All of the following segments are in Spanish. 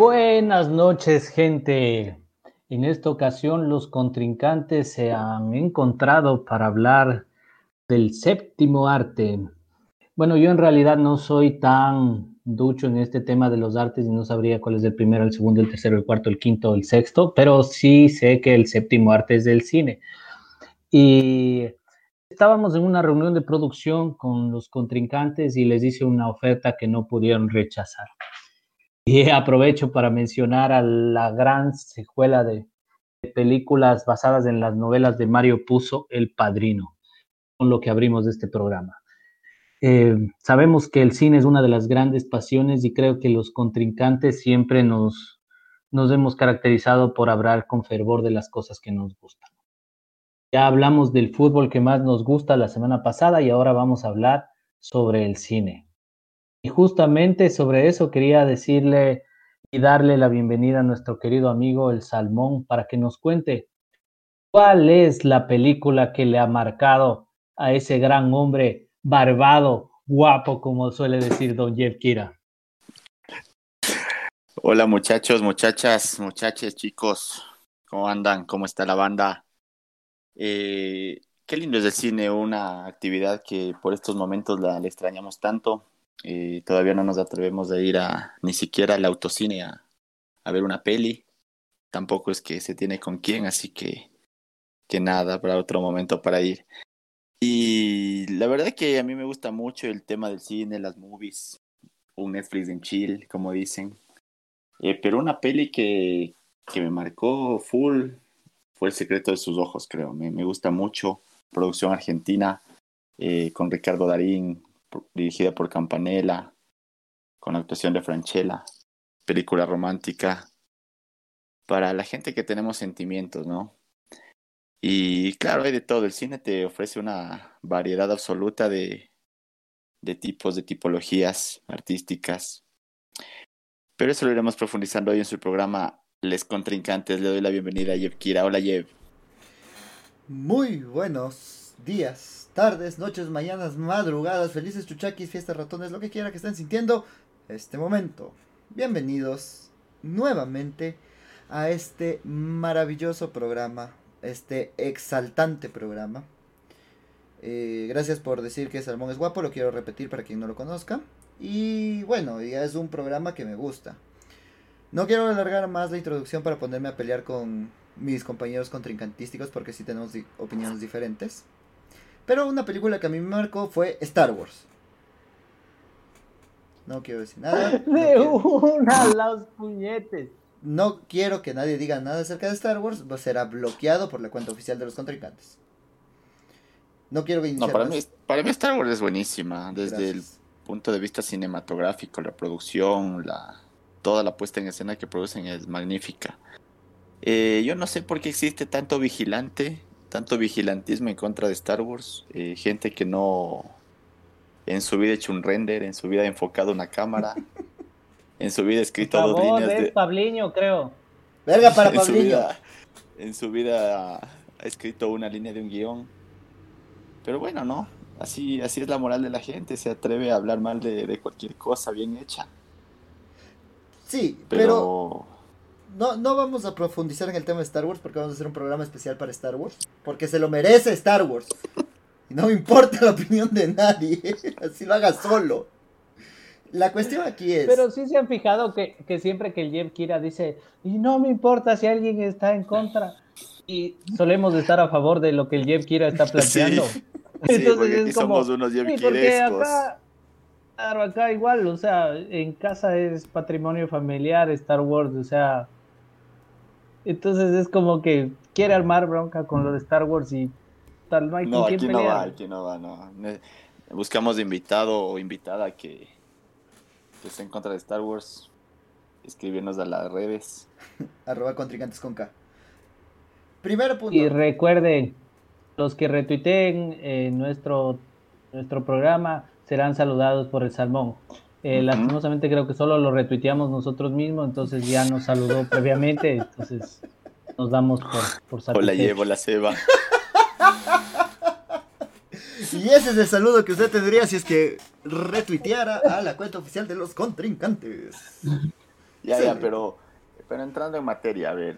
Buenas noches, gente. En esta ocasión los contrincantes se han encontrado para hablar del séptimo arte. Bueno, yo en realidad no soy tan ducho en este tema de los artes y no sabría cuál es el primero, el segundo, el tercero, el cuarto, el quinto, el sexto, pero sí sé que el séptimo arte es del cine. Y estábamos en una reunión de producción con los contrincantes y les hice una oferta que no pudieron rechazar. Y aprovecho para mencionar a la gran secuela de, películas basadas en las novelas de Mario Puzo, El Padrino, con lo que abrimos este programa. Eh, sabemos que el cine es una de las grandes pasiones y creo que los contrincantes siempre nos, nos hemos caracterizado por hablar con fervor de las cosas que nos gustan. Ya hablamos del fútbol que más nos gusta la semana pasada y ahora vamos a hablar sobre el cine. Y justamente sobre eso quería decirle y darle la bienvenida a nuestro querido amigo El Salmón para que nos cuente cuál es la película que le ha marcado a ese gran hombre barbado, guapo, como suele decir don Jeff Kira. Hola muchachos, muchachas, muchachos, chicos, ¿cómo andan? ¿Cómo está la banda? Eh, qué lindo es el cine, una actividad que por estos momentos la, extrañamos tanto eh, todavía no nos atrevemos a ir a ni siquiera al autocine a, ver una peli. Tampoco es que se tiene con quién, así que, que nada, para otro momento para ir. Y la verdad que a mí me gusta mucho el tema del cine, las movies, un Netflix en chill, como dicen. Eh, pero una peli que, que me marcó full fue El secreto de sus ojos, creo. Me, me gusta mucho. Producción argentina, eh, con Ricardo Darín, dirigida por Campanella, con actuación de Franchella, película romántica para la gente que tenemos sentimientos, ¿no? Y claro, hay de todo. El cine te ofrece una variedad absoluta de, de tipos, de tipologías artísticas. Pero eso lo iremos profundizando hoy en su programa Les Contrincantes. Le doy la bienvenida a Yev Kira. Hola, Yev. Muy buenos días tardes, noches, mañanas, madrugadas, felices chuchaquis, fiestas, ratones, lo que quiera que estén sintiendo este momento. Bienvenidos nuevamente a este maravilloso programa, este exaltante programa. Eh, gracias por decir que Salmón es guapo, lo quiero repetir para quien no lo conozca. Y bueno, ya es un programa que me gusta. No quiero alargar más la introducción para ponerme a pelear con mis compañeros contrincantísticos porque sí tenemos opiniones diferentes. Pero una película que a mí me marcó fue Star Wars. No quiero decir nada. De una, los puñetes. No quiero que nadie diga nada acerca de Star Wars, pues será bloqueado por la cuenta oficial de los contrincantes. No quiero que No, para mí, para mí Star Wars es buenísima, desde el punto de vista cinematográfico, la producción, la toda la puesta en escena que producen es magnífica. Eh, yo no sé por qué existe tanto vigilante tanto vigilantismo en contra de Star Wars, eh, gente que no en su vida ha hecho un render, en su vida ha enfocado una cámara, en su vida ha escrito dos líneas de... Pabliño, creo. Verga para Pabliño. en su vida ha escrito una línea de un guion. Pero bueno, no, así, así es la moral de la gente, se atreve a hablar mal de, cualquier cosa bien hecha. Sí, pero no, no vamos a profundizar en el tema de Star Wars porque vamos a hacer un programa especial para Star Wars. Porque se lo merece Star Wars. Y no me importa la opinión de nadie. Así lo haga solo. La cuestión aquí es. Pero sí se han fijado que, que siempre que el Jeff Kira dice, y no me importa si alguien está en contra. Y solemos estar a favor de lo que el Jeff Kira está planteando. Entonces es como, somos unos Jeff sí, acá, claro, acá igual, o sea, en casa es patrimonio familiar Star Wars, o sea, entonces es como que quiere armar bronca con lo de Star Wars y tal, no hay no, aquí no va, aquí no va, no. Buscamos de invitado o invitada que, que esté en contra de Star Wars. Escribirnos a las redes. Arroba con K. Primer punto. Y recuerden, los que retuiteen eh, nuestro, nuestro programa serán saludados por el salmón. Eh, lastimosamente creo que solo lo retuiteamos nosotros mismos, entonces ya nos saludó previamente, entonces nos damos por, por satisfechos. O la llevo la ceba. Y ese es el saludo que usted tendría si es que retuiteara a la cuenta oficial de los contrincantes. Ya, ya, pero, pero entrando en materia, a ver,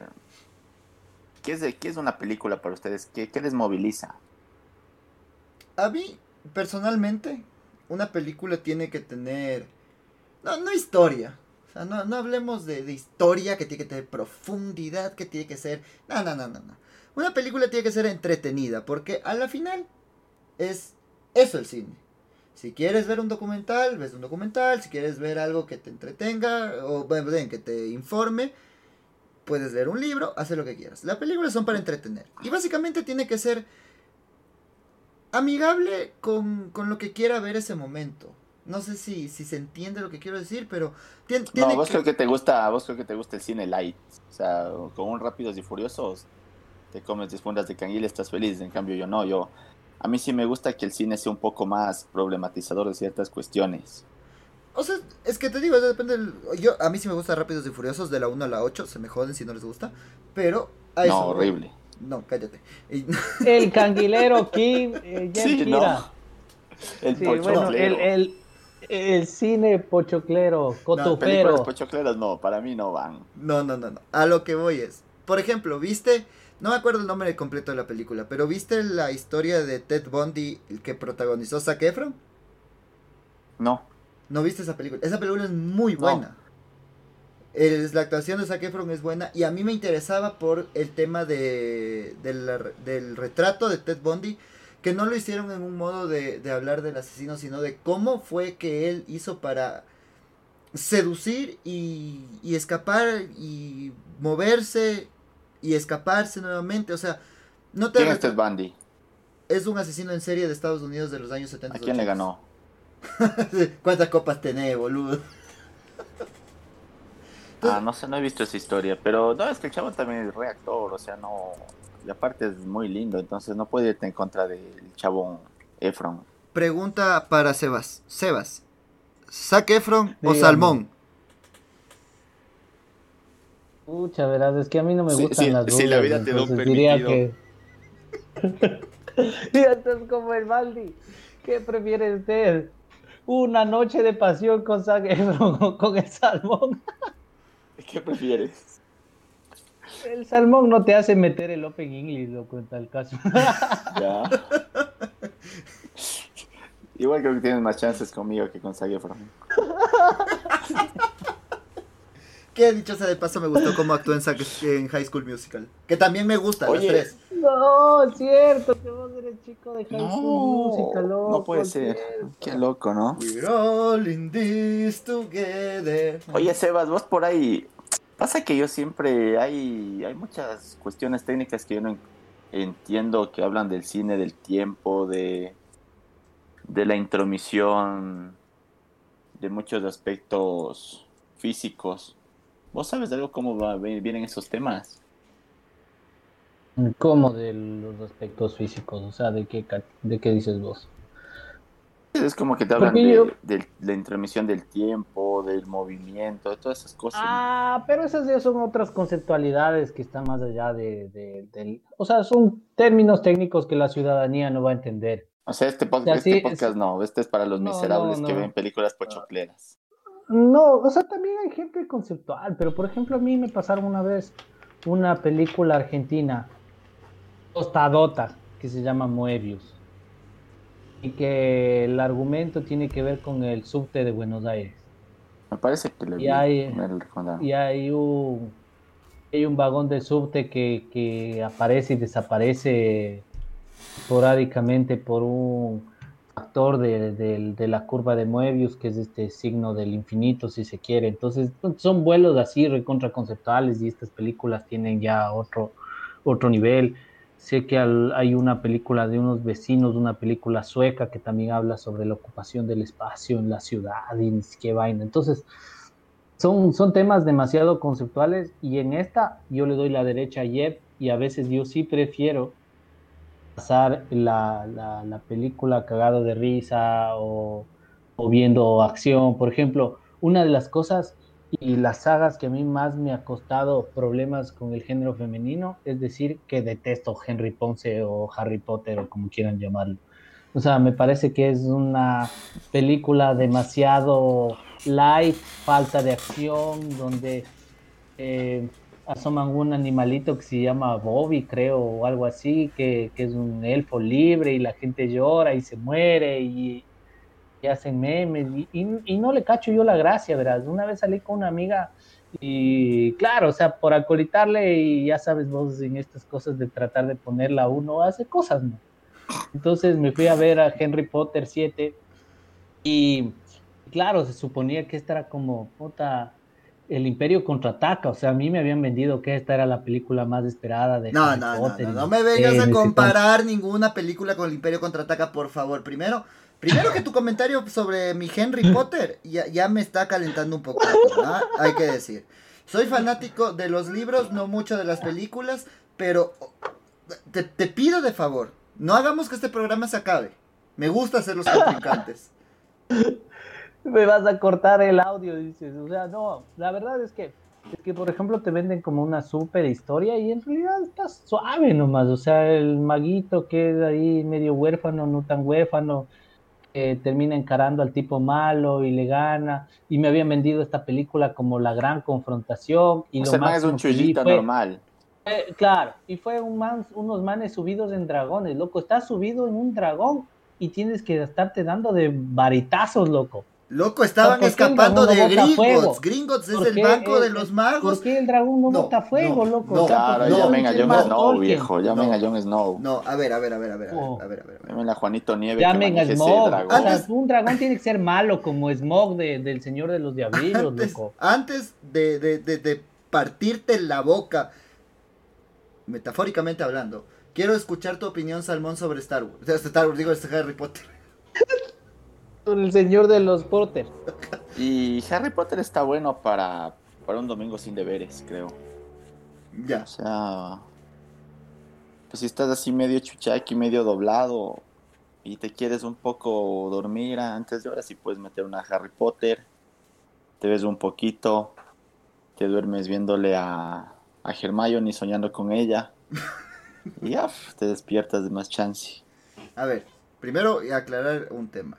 ¿qué es, de, qué es una película para ustedes? ¿Qué, qué les moviliza? A mí, personalmente, una película tiene que tener... No, no historia. O sea, no, no hablemos de, de historia que tiene que tener profundidad, que tiene que ser... No, no, no, no, no. Una película tiene que ser entretenida, porque a la final es eso el cine. Si quieres ver un documental, ves un documental. Si quieres ver algo que te entretenga o bueno, que te informe, puedes leer un libro, hacer lo que quieras. Las películas son para entretener. Y básicamente tiene que ser amigable con, con lo que quiera ver ese momento. No sé si, si se entiende lo que quiero decir, pero tiene, no, vos creo que te gusta, vos creo que te gusta el cine light, o sea, con un rápidos y furiosos te comes 10 fundas de canguil estás feliz, en cambio yo no, yo a mí sí me gusta que el cine sea un poco más problematizador de ciertas cuestiones. O sea, es que te digo, depende del... Yo, a mí sí me gusta Rápidos y Furiosos de la 1 a la 8, se me joden si no les gusta, pero... A no, horrible. No, cállate. El canguilero King, eh, sí, no. El sí, bueno, el, el, el, cine pochoclero, cotufero. No, pochocleros no, para mí no van. No, no, no, no. A lo que voy es, por ejemplo, ¿viste no me acuerdo el nombre completo de la película, pero ¿viste la historia de Ted Bundy que protagonizó Zac Efron? No. ¿No viste esa película? Esa película es muy buena. Es, la actuación de Zac Efron es buena y a mí me interesaba por el tema de, del retrato de Ted Bundy, que no lo hicieron en un modo de, de hablar del asesino, sino de cómo fue que él hizo para seducir y, y escapar y moverse y escaparse nuevamente. O sea, no te. ¿Quién es Ted Bundy? Es un asesino en serie de Estados Unidos de los años 70. ¿A quién le ganó? ¿Cuántas copas tenés, boludo? Ah, no sé, no he visto esa historia, pero no, es que el chavo también es reactor, o sea, no. Y aparte es muy lindo, entonces no puede irte en contra del chavo Efron. Pregunta para Sebas. Sebas, ¿Sac Efron o Salmón? Mucha verdad, es que a mí no me gustan las dudas. Si la vida te da un diría que... y esto es como el Baldi. ¿Qué prefiere usted? ¿Una noche de pasión con o con el salmón? ¿Qué prefieres? El salmón no te hace meter el Open English, loco, en tal caso. ya. Igual creo que tienes más chances conmigo que con Zaguefron. Que dicho sea de paso, me gustó cómo actuó en, en High School Musical. Que también me gusta, Oye, los tres. No, es cierto, que vos eres chico de High School Musical, loco, No puede ser. Qué loco, ¿no? We're all in this together. Oye, Sebas, vos por ahí. Pasa que yo siempre. Hay, hay muchas cuestiones técnicas que yo no entiendo que hablan del cine, del tiempo, de, de la intromisión, de muchos aspectos físicos ¿Vos sabes algo cómo va, vienen esos temas? ¿Cómo de los aspectos físicos? O sea, ¿de qué, de qué dices vos? Es como que te hablan de, la intromisión del tiempo, del movimiento, de todas esas cosas. Ah, pero esas ya son otras conceptualidades que están más allá de, del... O sea, son términos técnicos que la ciudadanía no va a entender. O sea, este, podcast, este podcast no, este es para los miserables que ven películas pochocleras. No, o sea, también hay gente conceptual, pero por ejemplo a mí me pasaron una vez una película argentina, tostadota, que se llama Moebius, y que el argumento tiene que ver con el subte de Buenos Aires. Me parece que le y hay, y hay un hay un vagón de subte que, que aparece y desaparece esporádicamente por un factor de, la curva de Moebius, que es este signo del infinito, si se quiere. Entonces, son vuelos así recontraconceptuales y estas películas tienen ya otro, otro nivel. Sé que hay una película de unos vecinos, una película sueca que también habla sobre la ocupación del espacio en la ciudad y qué vaina. Entonces, son, son temas demasiado conceptuales y en esta yo le doy la derecha a Jeff y a veces yo sí prefiero pasar la, la, película cagado de risa o, viendo acción. Por ejemplo, una de las cosas y las sagas que a mí más me ha costado problemas con el género femenino es decir que detesto Henry Ponce o Harry Potter o como quieran llamarlo. O sea, me parece que es una película demasiado light, falta de acción, donde eh, asoman un animalito que se llama Bobby, creo, o algo así, que, es un elfo libre y la gente llora y se muere y, hacen memes y, no le cacho yo la gracia, ¿verdad? Una vez salí con una amiga y claro, o sea, por acolitarle y ya sabes vos en estas cosas de tratar de ponerla uno, hace cosas, ¿no? Entonces me fui a ver a Henry Potter 7 y claro, se suponía que esta era como, puta, el Imperio contraataca, o sea, a mí me habían vendido que esta era la película más esperada de no, no, No, no, no me vengas a comparar ninguna película con el Imperio contraataca, por favor. Primero, primero que tu comentario sobre mi Henry Potter ya, me está calentando un poco, hay que decir. Soy fanático de los libros, no mucho de las películas, pero te, te pido de favor, no hagamos que este programa se acabe. Me gusta hacer los contrincantes. me vas a cortar el audio, dices. O sea, no, la verdad es que, es que, por ejemplo, te venden como una super historia y en realidad está suave nomás. O sea, el maguito que es ahí medio huérfano, no tan huérfano, termina encarando al tipo malo y le gana. Y me habían vendido esta película como la gran confrontación. Y o lo más es un chullito normal. Eh, claro, y fue un man, unos manes subidos en dragones, loco. Estás subido en un dragón y tienes que estarte dando de varitazos, loco. Loco, estaban escapando de Gringotts. Gringotts es el banco de los magos. ¿Por qué el dragón no, bota fuego, loco? No, claro, llamen a Jon Snow, viejo. Llamen a Jon Snow. No, a ver, a ver, a ver, a ver. A ver, a ver, a ver. Llamen a Juanito Nieve. Llamen a Smog. Dragón. O sea, un dragón tiene que ser malo como Smog de, del Señor de los Diablos, loco. Antes de, de, de, de partirte la boca, metafóricamente hablando, quiero escuchar tu opinión, Salmón, sobre Star Wars. Star Wars, digo, este Harry Potter. El señor de los Potter. Y Harry Potter está bueno para, para un domingo sin deberes, creo. Ya. O sea, pues si estás así medio chuchaqui, medio doblado y te quieres un poco dormir antes de horas, y puedes meter una Harry Potter, te ves un poquito, te duermes viéndole a, a Hermione soñando con ella y ya te despiertas de más chance. A ver, primero aclarar un tema.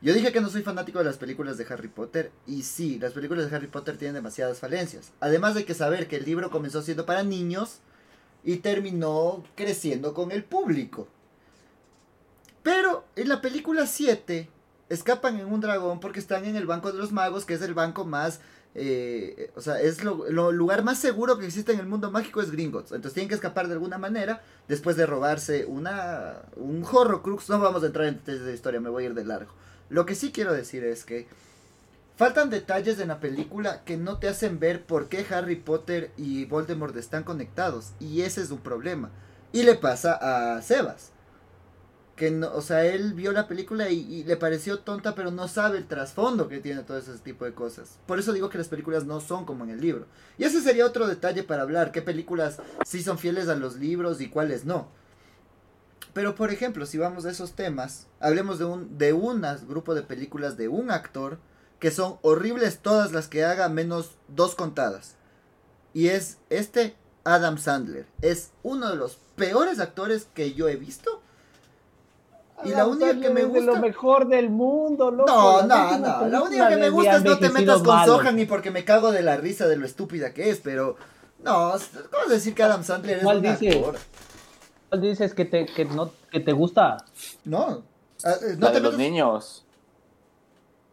Yo dije que no soy fanático de las películas de Harry Potter y sí, las películas de Harry Potter tienen demasiadas falencias. Además de que saber que el libro comenzó siendo para niños y terminó creciendo con el público. Pero en la película 7 escapan en un dragón porque están en el Banco de los Magos, que es el banco más... Eh, o sea, es lo, lugar más seguro que existe en el mundo mágico es Gringotts. Entonces tienen que escapar de alguna manera después de robarse una, un Horrocrux. No vamos a entrar en esta historia, me voy a ir de largo. Lo que sí quiero decir es que faltan detalles en la película que no te hacen ver por qué Harry Potter y Voldemort están conectados. Y ese es un problema. Y le pasa a Sebas. Que no, o sea, él vio la película y, le pareció tonta, pero no sabe el trasfondo que tiene todo ese tipo de cosas. Por eso digo que las películas no son como en el libro. Y ese sería otro detalle para hablar, qué películas sí son fieles a los libros y cuáles no. Pero por ejemplo, si vamos a esos temas, hablemos de un de un grupo de películas de un actor que son horribles todas las que haga menos dos contadas. Y es este Adam Sandler. Es uno de los peores actores que yo he visto. Y la única que me gusta. Es lo mejor del mundo, loco. No, no, no. La única que me gusta es no te metas con Sohan ni porque me cago de la risa de lo estúpida que es, pero. No, ¿cómo decir que Adam Sandler es un actor? Dices que te, que no, que te gusta? No. Ah, eh, no de los niños.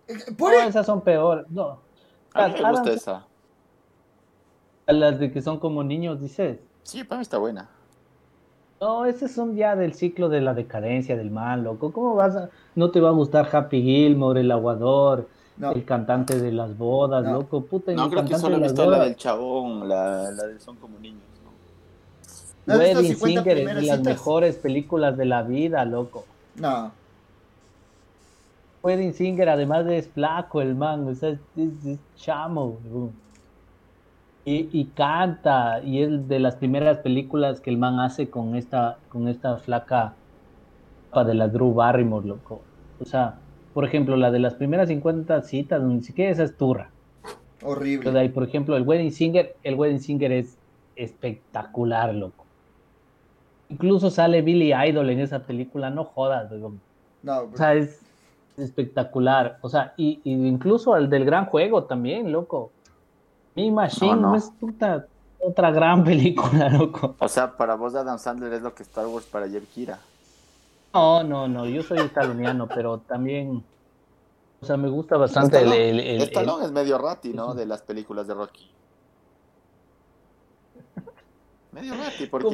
Eh, ¿Por no, esas son peores. No. A mí me gusta esa. Las de que son como niños, dices. Sí, para mí está buena. No, ese son ya del ciclo de la decadencia del mal, loco. ¿Cómo vas a.? No te va a gustar Happy Gilmore, el aguador, el cantante de las bodas, loco. Puta, no, creo que solo he visto la del chabón, la, la de Son como niños. Wedding Singer es de las mejores películas de la vida, loco. No. Wedding Singer, además de es flaco el man, es, es, chamo. Y, y, canta, y es de las primeras películas que el man hace con esta, con esta flaca de la Drew Barrymore, loco. O sea, por ejemplo, la de las primeras 50 citas, ni siquiera esa es turra. Horrible. ahí, por ejemplo, el Wedding Singer, el Wedding Singer es espectacular, loco. Incluso sale Billy Idol en esa película, no jodas, No, o sea, es, espectacular. O sea, y, incluso el del gran juego también, loco. Mi Machine no, es otra gran película, loco. O sea, para vos Adam Sandler es lo que Star Wars para Jeff Kira. No, no, no, yo soy italiano, pero también, o sea, me gusta bastante el, el, es medio rati, ¿no? De las películas de Rocky. Medio rati, porque...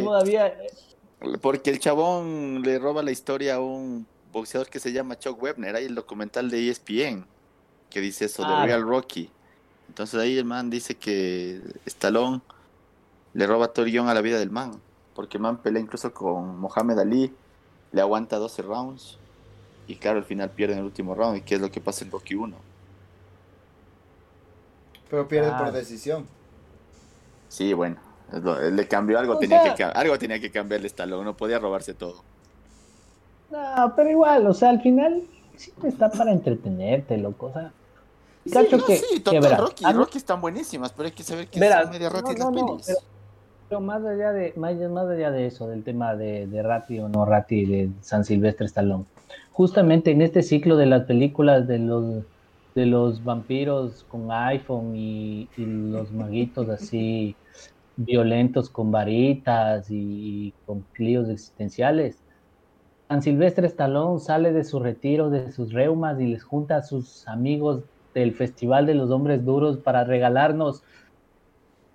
Porque el chabón le roba la historia a un boxeador que se llama Chuck Webner. Hay el documental de ESPN que dice eso de ah. Real Rocky. Entonces ahí el man dice que Stallone le roba todo el guion a la vida del man. Porque el man pelea incluso con Mohamed Ali, le aguanta 12 rounds. Y claro, al final pierde en el último round. ¿Y qué es lo que pasa en Rocky 1? Pero pierde por ah. decisión. Sí, bueno. Le cambió algo, tenía que, algo tenía que cambiarle Stallone, no podía robarse todo. No, pero igual, o sea, al final siempre está para entretenerte, loco. O sea, sí, no, que, sí, total, Rocky, Rocky están buenísimas, pero hay que saber que son media Rocky las pelis. Pero, más allá de más, más, allá de eso, del tema de, de Rati o no Rati de San Silvestre Stallone, justamente en este ciclo de las películas de los de los vampiros con iPhone y, y los maguitos así violentos con varitas y con clíos existenciales. San Silvestre Stallone sale de su retiro, de sus reumas y les junta a sus amigos del Festival de los Hombres Duros para regalarnos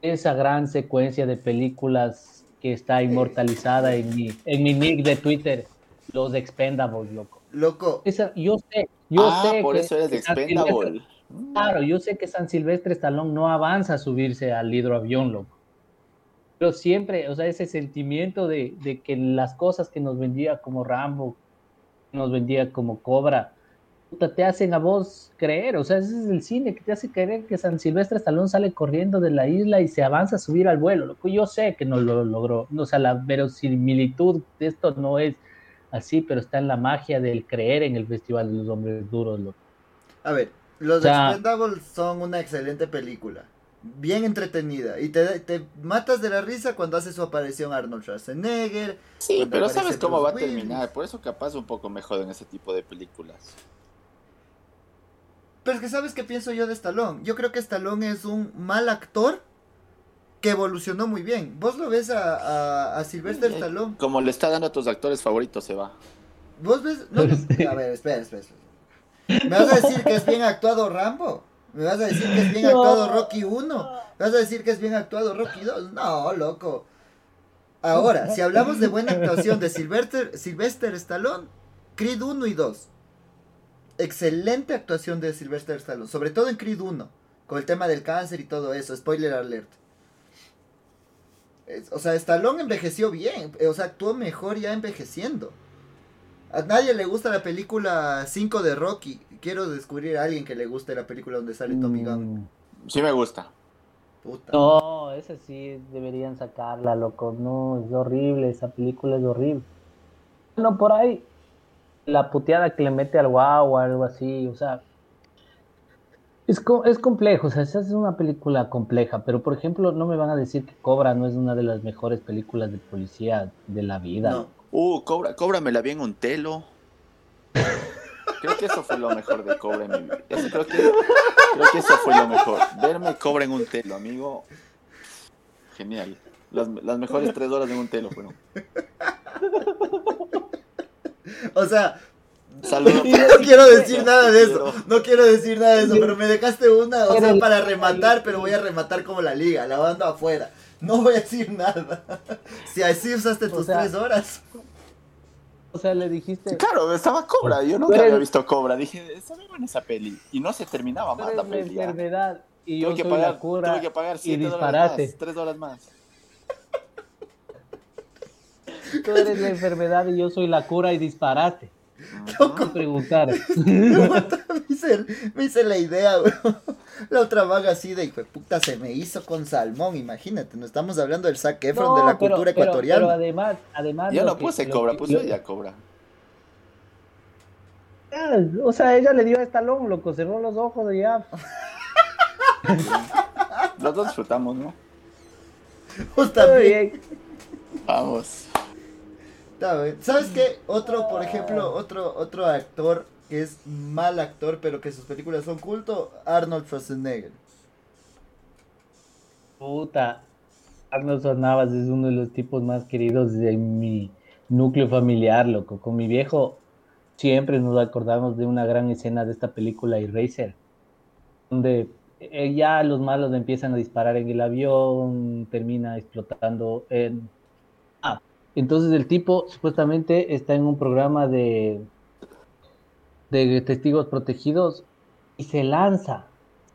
esa gran secuencia de películas que está inmortalizada en mi, en mi nick de Twitter, los Expendables, loco. Loco. yo sé, yo ah, sé. por eso eres Expendable. Claro, yo sé que San Silvestre Stallone no avanza a subirse al hidroavión, loco pero siempre, o sea, ese sentimiento de, de, que las cosas que nos vendía como Rambo, nos vendía como Cobra, te hacen a vos creer, o sea, ese es el cine que te hace creer que San Silvestre Stallone sale corriendo de la isla y se avanza a subir al vuelo, loco, yo sé que no lo logró, o sea, la verosimilitud de esto no es así, pero está en la magia del creer en el Festival de los Hombres Duros, loco. A ver, los o son una excelente película bien entretenida. Y te, te matas de la risa cuando hace su aparición Arnold Schwarzenegger. Sí, pero sabes cómo va a terminar. Por eso capaz un poco mejor en ese tipo de películas. Pero es que sabes qué pienso yo de Stallone. Yo creo que Stallone es un mal actor que evolucionó muy bien. Vos lo ves a, a, Sylvester Stallone. Como le está dando a tus actores favoritos, se va. Vos ves. No, a ver, espera, espera. ¿Me vas a decir que es bien actuado Rambo? ¿Me vas a decir que es bien actuado Rocky 1? ¿Me vas a decir que es bien actuado Rocky 2? No, loco. Ahora, si hablamos de buena actuación de Sylvester, Sylvester Stallone, Creed 1 y 2. Excelente actuación de Sylvester Stallone, sobre todo en Creed 1, con el tema del cáncer y todo eso, spoiler alert. o sea, Stallone envejeció bien, o sea, actuó mejor ya envejeciendo. A nadie le gusta la película 5 de Rocky. Quiero descubrir a alguien que le guste la película donde sale Tommy Gunn. Mm. Sí me gusta. No, esa sí deberían sacarla, loco. No, es horrible, esa película es horrible. No, por ahí, la puteada que le mete al guau o algo así, o sea, es, es complejo, o sea, esa es una película compleja, pero por ejemplo, no me van a decir que Cobra no es una de las mejores películas de policía de la vida. No. Uh, Cobra, Cobra me la vi en un telo. Creo que eso fue lo mejor de Cobra en mi vida. creo, que, creo que eso fue lo mejor. Verme Cobra en un telo, amigo. Genial. Las, las mejores tres horas en un telo fueron. O sea, Saludos. No quiero decir nada de eso. No quiero decir nada de eso, pero me dejaste una, o sea, para rematar, pero voy a rematar como la liga, la banda afuera. No voy a decir nada. Si así usaste tus tres horas. O sea, le dijiste. Claro, estaba Cobra. Yo nunca había visto Cobra. Dije, está en esa peli. Y no se terminaba más la peli. La enfermedad. Y yo que pagar, la cura tuve que pagar y disparate. Más, 3 dólares más. Tú eres la enfermedad y yo soy la cura y disparate. Loco. preguntar. me, hice, me hice la idea, güey. La otra vaga así de hijo de puta se me hizo con salmón, imagínate. No estamos hablando del Zac Efron de la cultura ecuatoriana. Pero además, además. Ya no puse cobra, puse ella cobra. Ah, o sea, ella le dio a Estalón, loco, cerró los ojos y ya. los dos disfrutamos, ¿no? Pues también. Vamos. ¿Sabes qué? Otro, por ejemplo, otro, otro actor que es mal actor, pero que sus películas son culto, Arnold Schwarzenegger. Puta, Arnold Schwarzenegger es uno de los tipos más queridos de mi núcleo familiar, loco. Con mi viejo siempre nos acordamos de una gran escena de esta película Eraser, donde eh, ya los malos empiezan a disparar en el avión, termina explotando en... Ah, entonces el tipo supuestamente está en un programa de, de testigos protegidos y se lanza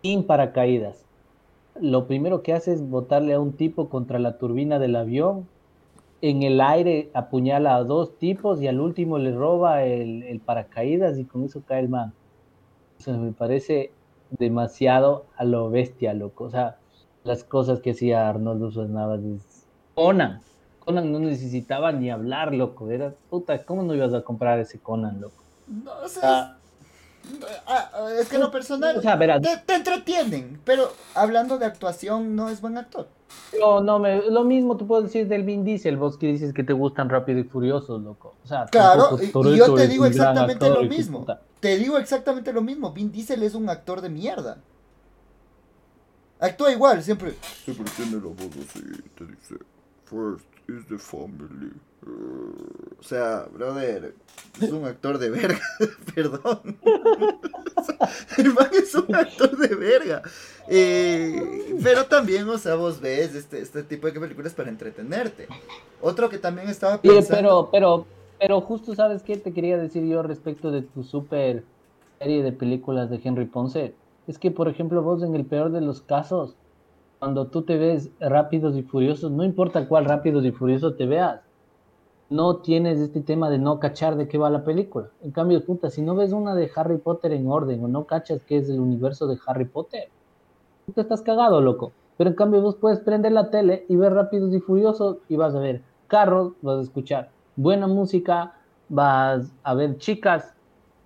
sin paracaídas. Lo primero que hace es botarle a un tipo contra la turbina del avión en el aire apuñala a dos tipos y al último le roba el, paracaídas y con eso cae el man. Eso me parece demasiado a lo bestia, loco. O sea, las cosas que hacía Arnoldo Schwarzenegger. Conan. Conan no necesitaba ni hablar, loco. Era, puta, ¿cómo no ibas a comprar ese Conan, loco? No sé. Ah, es que lo personal o sea, te entretienen, pero hablando de actuación no es buen actor. No, no, me, lo mismo tú puedes decir del Vin Diesel, vos que dices que te gustan rápido y furiosos, loco. O sea, claro, y, yo te digo exactamente lo mismo. Te digo exactamente lo mismo. Vin Diesel es un actor de mierda. Actúa igual, siempre. Siempre tiene la voz así, te dice, first is the family. O sea, brother, es un actor de verga, perdón. el man es un actor de verga. Eh, pero también, o sea, vos ves este, este tipo de películas para entretenerte. Otro que también estaba pensando... pero, pero, pero justo, ¿sabes qué te quería decir yo respecto de tu super serie de películas de Henry Ponce? Es que, por ejemplo, vos en el peor de los casos, cuando tú te ves rápidos y furiosos, no importa cuál rápidos y furiosos te veas, no tienes este tema de no cachar de qué va la película. En cambio, puta, si no ves una de Harry Potter en orden o no cachas que es el universo de Harry Potter, tú te estás cagado, loco. Pero en cambio vos puedes prender la tele y ver Rápidos y Furiosos y vas a ver carros, vas a escuchar buena música, vas a ver chicas,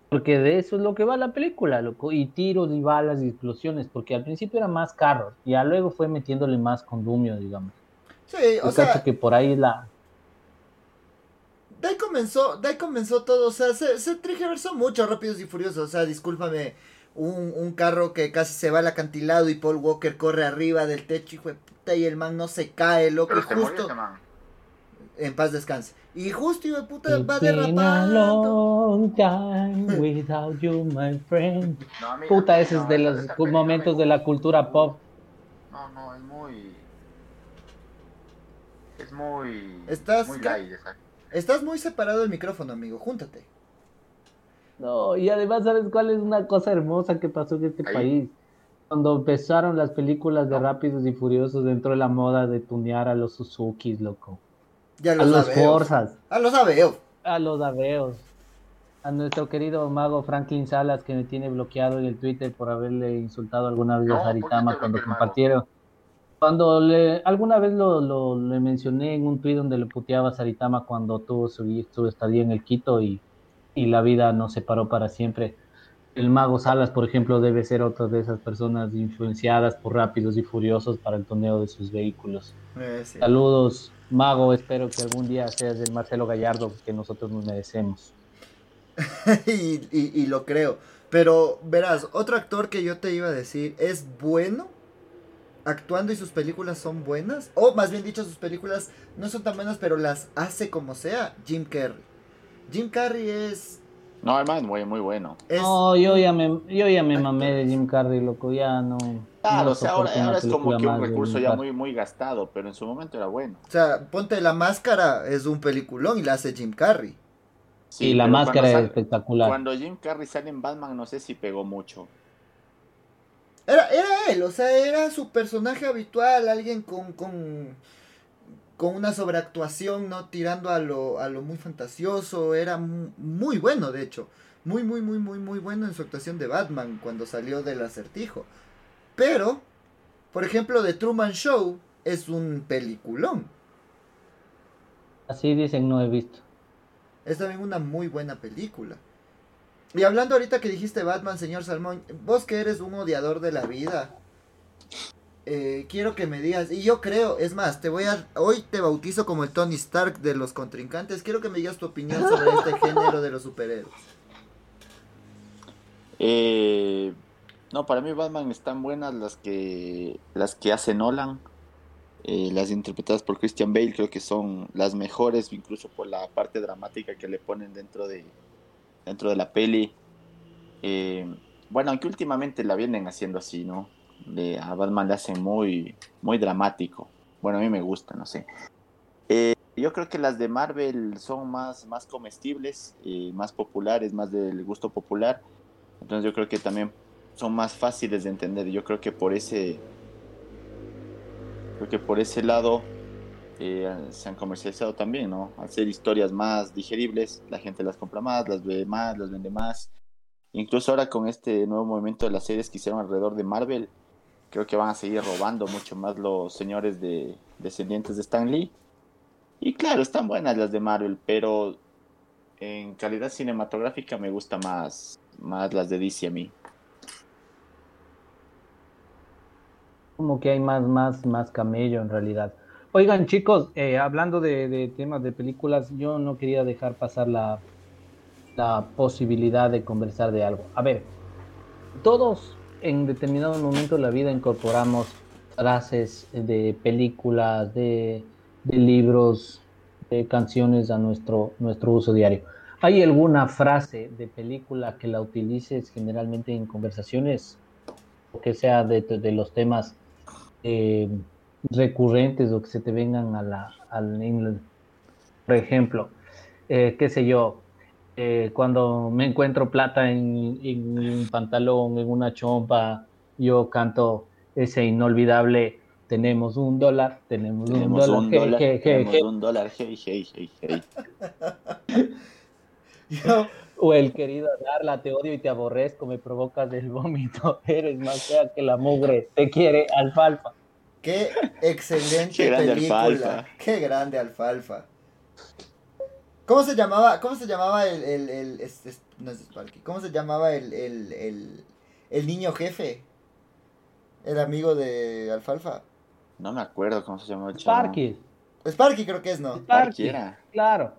porque de eso es lo que va la película, loco, y tiros y balas y explosiones, porque al principio era más carros, y ya luego fue metiéndole más condumio, digamos. Sí, o sea, que por ahí la de ahí comenzó, de ahí comenzó todo, o sea, se, se trigiversó mucho Rápidos y Furiosos, o sea, discúlpame, un, un, carro que casi se va al acantilado y Paul Walker corre arriba del techo, hijo de puta, y el man no se cae, loco, y justo... En paz descanse. Y justo, hijo de puta, va derrapando. without you, my friend. puta, ese es de los momentos de la cultura pop. No, no, es muy... Es muy... Estás... Muy Estás muy separado del micrófono, amigo. Júntate. No, y además, ¿sabes cuál es una cosa hermosa que pasó en este país? Cuando empezaron las películas de Rápidos y Furiosos dentro de la moda de tunear a los Suzukis, loco. Ya a los Forzas. A los Aveos. A los Aveos. A nuestro querido mago Franklin Salas, que me tiene bloqueado en el Twitter por haberle insultado alguna vez a Saritama cuando compartieron. Cuando le, alguna vez lo, lo, le mencioné en un tuit donde le puteaba a Saritama cuando tuvo su, su estadía en el Quito y, y la vida nos separó para siempre. El mago Salas, por ejemplo, debe ser otra de esas personas influenciadas por rápidos y furiosos para el toneo de sus vehículos. Eh, Saludos, mago. Espero que algún día seas el Marcelo Gallardo que nosotros nos merecemos. y, y, y, lo creo. Pero verás, otro actor que yo te iba a decir es bueno, actuando y sus películas son buenas, o más bien dicho, sus películas no son tan buenas, pero las hace como sea, Jim Carrey. Jim Carrey es... No, hermano, muy, muy bueno. No, yo ya me, yo ya me mamé de Jim Carrey, loco, ya no... Claro, o sea, ahora, es como que un recurso ya muy, muy gastado, pero en su momento era bueno. O sea, ponte la máscara, es un peliculón y la hace Jim Carrey. Sí, la máscara es espectacular. Cuando Jim Carrey sale en Batman, no sé si pegó mucho. Era, era él, o sea, era su personaje habitual, alguien con, con, con una sobreactuación, ¿no? Tirando a lo, a lo muy fantasioso, era muy bueno, de hecho. Muy, muy, muy, muy, muy bueno en su actuación de Batman cuando salió del acertijo. Pero, por ejemplo, The Truman Show es un peliculón. Así dicen, no he visto. Es también una muy buena película. Y hablando ahorita que dijiste Batman, señor Salmón, vos que eres un odiador de la vida, eh, quiero que me digas, y yo creo, es más, te voy a, hoy te bautizo como el Tony Stark de los contrincantes, quiero que me digas tu opinión sobre este género de los superhéroes. Eh, no, para mí Batman están buenas las que las que hace Nolan. Eh, las interpretadas por Christian Bale creo que son las mejores, incluso por la parte dramática que le ponen dentro de, dentro de la peli. Eh, bueno, aunque últimamente la vienen haciendo así, ¿no? De, a Batman le hacen muy, muy dramático. Bueno, a mí me gusta, no sé. Eh, yo creo que las de Marvel son más, más comestibles, más populares, más del gusto popular. Entonces yo creo que también son más fáciles de entender. Yo creo que por ese Creo que por ese lado eh, se han comercializado también, ¿no? Hacer historias más digeribles, la gente las compra más, las ve más, las vende más. Incluso ahora con este nuevo movimiento de las series que hicieron alrededor de Marvel, creo que van a seguir robando mucho más los señores de descendientes de Stan Lee. Y claro, están buenas las de Marvel, pero en calidad cinematográfica me gusta más, las de DC a mí. como que hay más, más, más camello en realidad. Oigan, chicos, eh, hablando de, temas de películas, yo no quería dejar pasar la, la posibilidad de conversar de algo. A ver, todos en determinado momento de la vida incorporamos frases de películas, de, libros, de canciones a nuestro, nuestro uso diario. ¿Hay alguna frase de película que la utilices generalmente en conversaciones? O que sea de, de los temas eh, recurrentes o que se te vengan a la, al, por ejemplo, eh, qué sé yo, eh, cuando me encuentro plata en, en, un pantalón, en una chompa, yo canto ese inolvidable tenemos un dólar, tenemos, un dólar, un dólar, tenemos un dólar, hey, hey, hey, hey. O el querido Darla, te odio y te aborrezco, me provocas del vómito, eres más fea que la mugre, te quiere alfalfa. Qué excelente película. Qué grande alfalfa. ¿Cómo se llamaba? ¿Cómo se llamaba el, el, el no es Sparky? ¿Cómo se llamaba el, el, el, niño jefe? El amigo de Alfalfa. No me acuerdo cómo se llamaba el Sparky. Sparky creo que es, ¿no? Sparky, claro.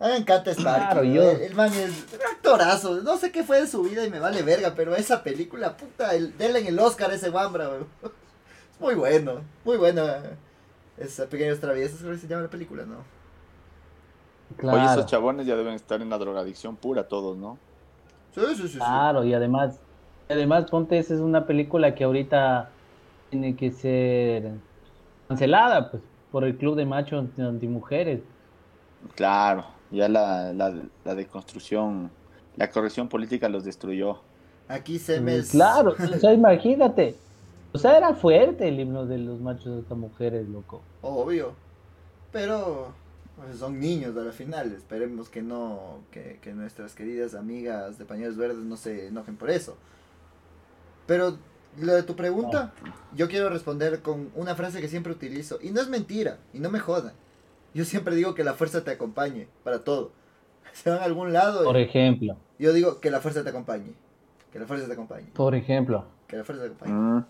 A mí me encanta Sparky. El, man es un actorazo. No sé qué fue de su vida y me vale verga, pero esa película, puta, el, denle en el Oscar ese guambra, muy bueno, muy bueno. Esa Pequeños Traviesos, creo que se llama la película, ¿no? Oye, esos chabones ya deben estar en la drogadicción pura todos, ¿no? Sí, sí, sí. Claro, y además, además, ponte, esa es una película que ahorita tiene que ser cancelada, pues, por el club de machos antimujeres. Claro, ya la, la, la deconstrucción, la corrección política los destruyó. Aquí se me... Claro, o sea, imagínate. O sea, era fuerte el himno de los machos de estas mujeres, loco. Obvio. Pero pues, son niños a la final. Esperemos que no, que, nuestras queridas amigas de pañuelos verdes no se enojen por eso. Pero lo de tu pregunta, yo quiero responder con una frase que siempre utilizo. Y no es mentira, y no me jodan. Yo siempre digo que la fuerza te acompañe para todo. Se van a algún lado. Por ejemplo. Yo digo que la fuerza te acompañe. Que la fuerza te acompañe. Por ejemplo. Que la fuerza te acompañe. Mm.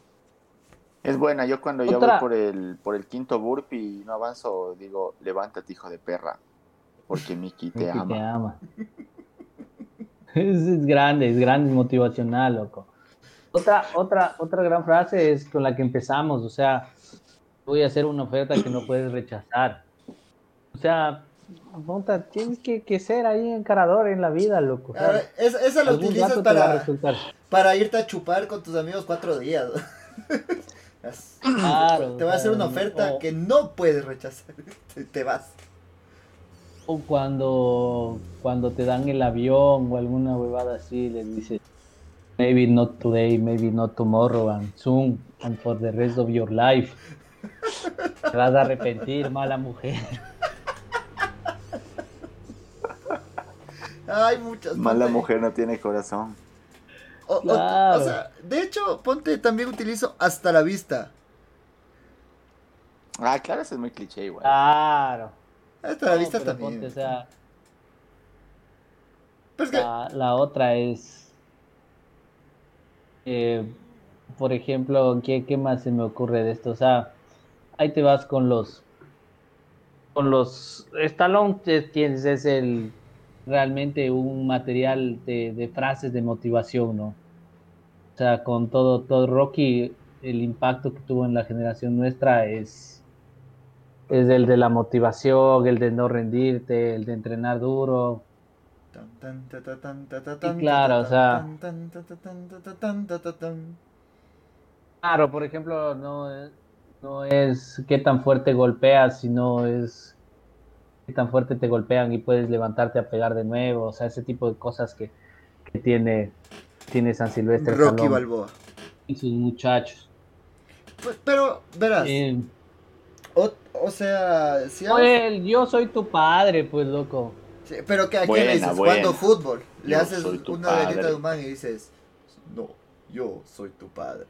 Es buena, yo cuando yo voy por el, por el quinto burp y no avanzo, digo, levántate hijo de perra, porque Miki te ama. Te ama. es, grande, es grande, es motivacional, loco. Otra, otra, otra gran frase es con la que empezamos, o sea, voy a hacer una oferta que no puedes rechazar. O sea, tienes que, ser ahí encarador en la vida, loco. esa, la utilizas para, para irte a chupar con tus amigos cuatro días. Claro, te va a hacer una oferta que no puedes rechazar. Te, vas. O cuando, cuando te dan el avión o alguna huevada así, les dices, maybe not today, maybe not tomorrow, and soon, and for the rest of your life. Te vas a arrepentir, mala mujer. Hay muchas. Mala mujer no tiene corazón. O, sea, de hecho, ponte, también utilizo hasta la vista. Ah, claro, eso es muy cliché igual. Claro. Hasta la vista también. o sea, la, otra es. Eh, por ejemplo, ¿qué, ¿qué más se me ocurre de esto? O sea, ahí te vas con los. Con los. Stallone tienes, es el realmente un material de, de frases de motivación, ¿no? O sea, con todo, todo Rocky, el impacto que tuvo en la generación nuestra es, es el de la motivación, el de no rendirte, el de entrenar duro. Y claro, o sea, claro, por ejemplo, no es, no es qué tan fuerte golpeas, sino es tan fuerte te golpean y puedes levantarte a pegar de nuevo, o sea, ese tipo de cosas que, que tiene, tiene San Silvestre. Rocky Stallone Balboa. Y sus muchachos. Pues, Pero, verás, Eh, o, o sea, si Joel, yo soy tu padre, pues, loco. Sí, pero que a quién Buena, le dices jugando fútbol, le Yo haces una velita padre. de humano y dices, no, yo soy tu padre.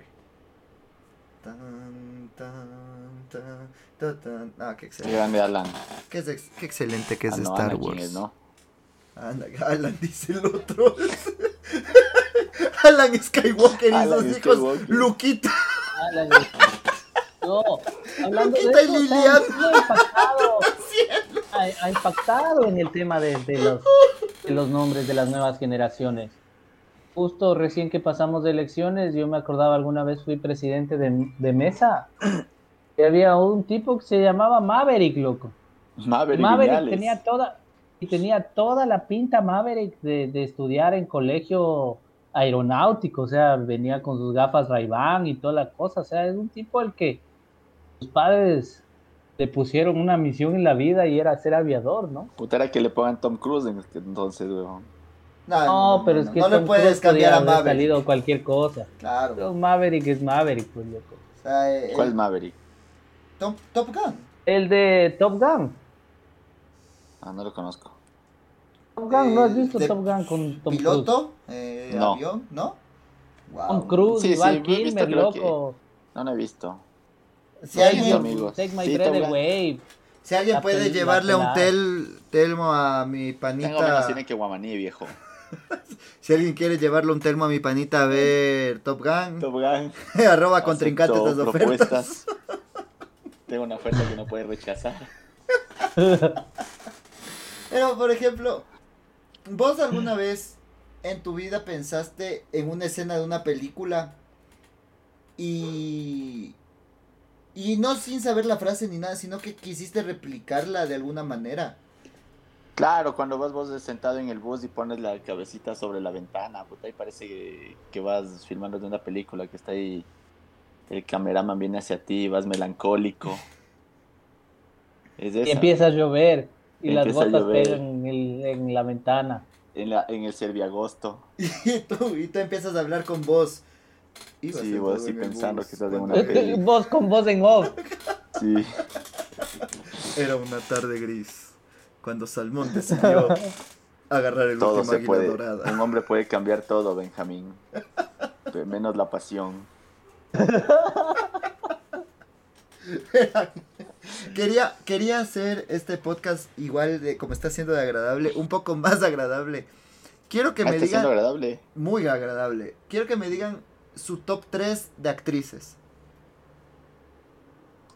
Tan, tan, tan. Ah, qué excelente. Alan. Qué, ex- qué excelente que es Ah, de no, Star Wars. es, ¿no? Alan dice el otro. Alan Skywalker y sus hijos. Luquita. Alan, No, hablando de Luquita y eso, sea, Lilian. ha, ha impactado en el tema de, de los, de los nombres de las nuevas generaciones. Justo recién que pasamos de elecciones, yo me acordaba alguna vez fui presidente de, de mesa y había un tipo que se llamaba Maverick, loco. Maverick, Maverick Viñales. tenía toda y tenía toda la pinta Maverick de, de estudiar en colegio aeronáutico, o sea, venía con sus gafas Ray-Ban y toda la cosa, o sea, es un tipo al que sus padres le pusieron una misión en la vida y era ser aviador, ¿no? Puta, era que le pongan Tom Cruise en este entonces, weón. No, No, pero es que no le puedes cambiar a Maverick. salido cualquier cosa. Claro. Pero Maverick es Maverick, pues loco. O sea, eh, ¿Cuál el- Maverick? Top, Top Gun. El de Top Gun. Ah, no lo conozco. Top Gun, ¿no has Eh, visto Top Gun con Tom Cruise? Piloto, eh, No. avión, ¿no? Wow. Tom Cruise, Sí, sí, Val visto, Kilmer, creo que- loco. No lo he visto. Si Sí, alguien, amigos. Take my Sí, breath away. si alguien puede llevarle un tel, telmo a mi Tengo menos panita, cine que Guamaní, viejo. si alguien quiere llevarle un telmo a mi panita a ver Top Gun, Top Gun. arroba contrincante Acepto estas ofertas. Tengo una oferta que no puedes rechazar. Pero, por ejemplo, ¿vos alguna vez en tu vida pensaste en una escena de una película y... Y no sin saber la frase ni nada, sino que quisiste replicarla de alguna manera? Claro, cuando vas vos sentado en el bus y pones la cabecita sobre la ventana, puta, ahí parece que, vas filmando de una película que está ahí. El cameraman viene hacia ti, vas melancólico. Es Y empieza a llover y las gotas pegan en, el- en la ventana. En, la, en el Serviagosto. Y tú, y tú empiezas a hablar con vos. Ibas Sí, vos sí pensando bus que estás en una peli. Voz con voz en off. Sí. Era una tarde gris, cuando Salmón decidió agarrar el Todo último se águila puede. dorada. Un hombre puede cambiar todo, Benjamín. Menos la pasión. Quería, quería hacer este podcast igual de como está siendo de agradable, un poco más agradable. Quiero que Ah, me está siendo digan, agradable. muy agradable, quiero que me digan su top 3 de actrices.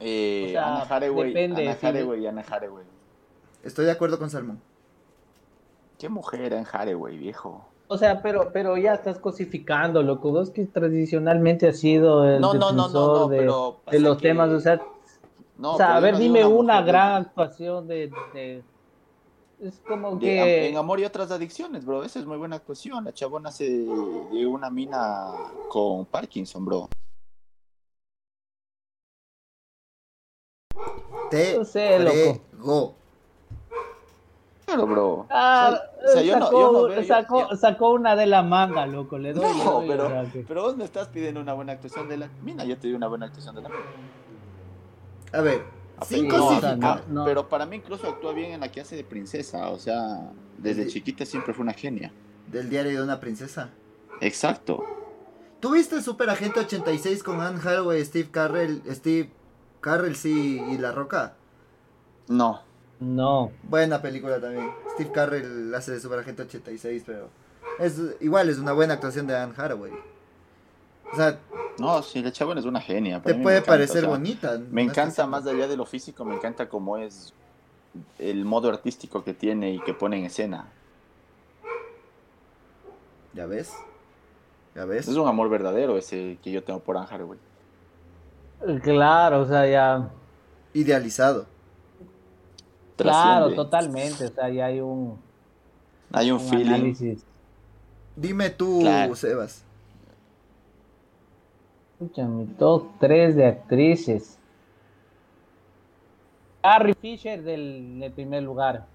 Eh, O sea, Anna Hathaway, depende, Anna sí, Hathaway, Anna Hathaway. Estoy de acuerdo con Salmón. ¿Qué mujer en Hathaway, viejo? O sea, pero, pero ya estás cosificando, loco. Vos que tradicionalmente has sido el No, no, no, no, de, pero de pasa los que- temas. O sea, No, o sea, a ver, dime una mujer, gran actuación de, de- Es como de- que... En Amor y otras adicciones, bro. Esa es muy buena actuación. La chabona hace de una mina con Parkinson, bro. Te No sé, loco. Claro, bro. Ah, O sea, yo no- sacó, yo no veo- yo- sacó, yo- sacó una de la manga, loco. Le doy, le No, doy, pero, o sea, que- pero vos me estás pidiendo una buena actuación de la mina. Yo te di una buena actuación de la mina. A ver, Ah, cinco pero- sí, no, sí, ah, no, no. Pero para mí incluso actúa bien en la que hace de princesa. O sea, desde Sí. chiquita siempre fue una genia. del diario de una princesa. Exacto. ¿Tuviste Super Agente 86 con Anne Hathaway, Steve Carrell, Steve Carrell sí y La Roca? No. No. Buena película también. Steve Carrell hace de Super Agente 86, pero es igual es una buena actuación de Anne Hathaway. O sea, No, sí, la chabona es una genia. te para me puede encanta, parecer o sea, bonita. Me no encanta más allá de lo físico, me encanta cómo es el modo artístico que tiene y que pone en escena. ¿Ya ves? ¿Ya ves? Es un amor verdadero ese que yo tengo por Anne Hathaway. Claro, o sea, ya. Idealizado. Claro, Trasciende. totalmente. O sea, ya hay un, Hay un, un feeling. análisis. Dime tú, Claro. Sebas. Escucha, mi top 3 de actrices. Carrie Fisher del, del primer lugar.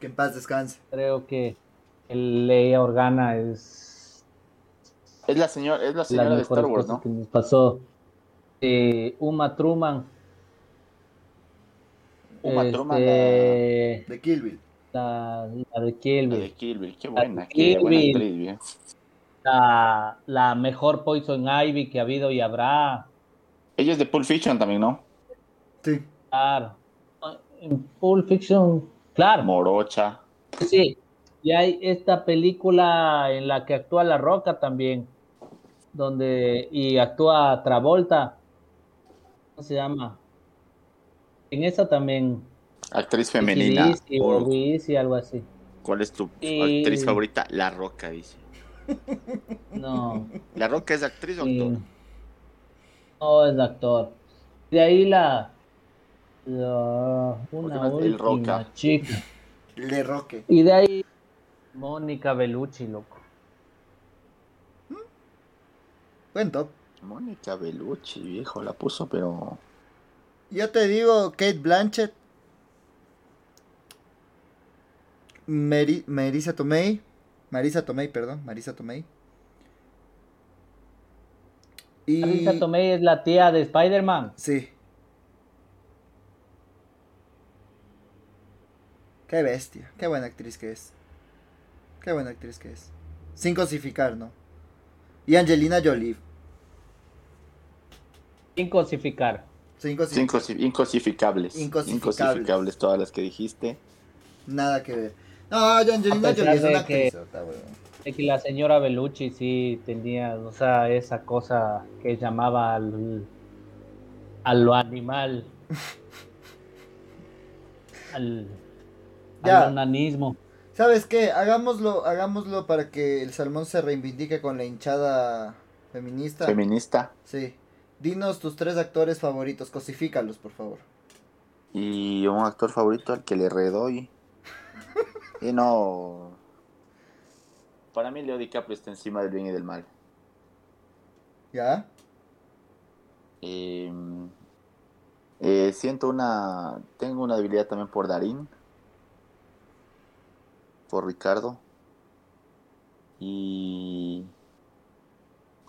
Que en paz descanse. Creo que el Leia Organa es Es la señora, es la señora de Star Wars, ¿no? que nos pasó. Eh, Uma Truman. Uma este, De Kill Bill. la, la de Kill La Bill. de Kill Bill, qué La buena, qué Kill buena Bill. actriz, bien. La, la mejor Poison Ivy que ha habido y habrá. Ella es de Pulp Fiction también, ¿no? Sí. Claro. En Pulp Fiction, claro. Morocha. Sí. Y hay esta película en la que actúa La Roca también. Donde. Y actúa Travolta. ¿Cómo se llama? En esa también. Actriz femenina. Oh, Easy, algo así. ¿Cuál es tu Y- actriz favorita? La Roca, dice. No. ¿La Roca es actriz o actor? No es actor. De ahí la. la- una el última Roca. chica. Le Roque. Y de ahí Mónica Bellucci, loco. Buen top. Mónica Bellucci, viejo, la puso, pero. Yo te digo, Kate Blanchett. Meri- Marisa Tomei. Marisa Tomei, perdón. Marisa Tomei. Y... Marisa Tomei es la tía de Spider-Man. Sí. Qué bestia. Qué buena actriz que es. Qué buena actriz que es. Sin cosificar, ¿no? Y Angelina Jolie. Sin cosificar. Incosificables. Incosificables. Todas las que dijiste. Nada que ver. No, yo Angelina Jolie es de una que- actriz. Es que la señora Bellucci sí tenía, o sea, esa cosa que llamaba al, a lo animal. al, Ya. al onanismo. ¿Sabes qué? Hagámoslo, hagámoslo para que el salmón se reivindique con la hinchada feminista. Feminista. sí. Dinos tus tres actores favoritos, cosifícalos, por favor. Y un actor favorito al que le redoy. Y no. Para mí, Leo DiCaprio está encima del bien y del mal. ¿Ya? Eh, eh, siento una. Tengo una debilidad también por Darín. Por Ricardo. Y.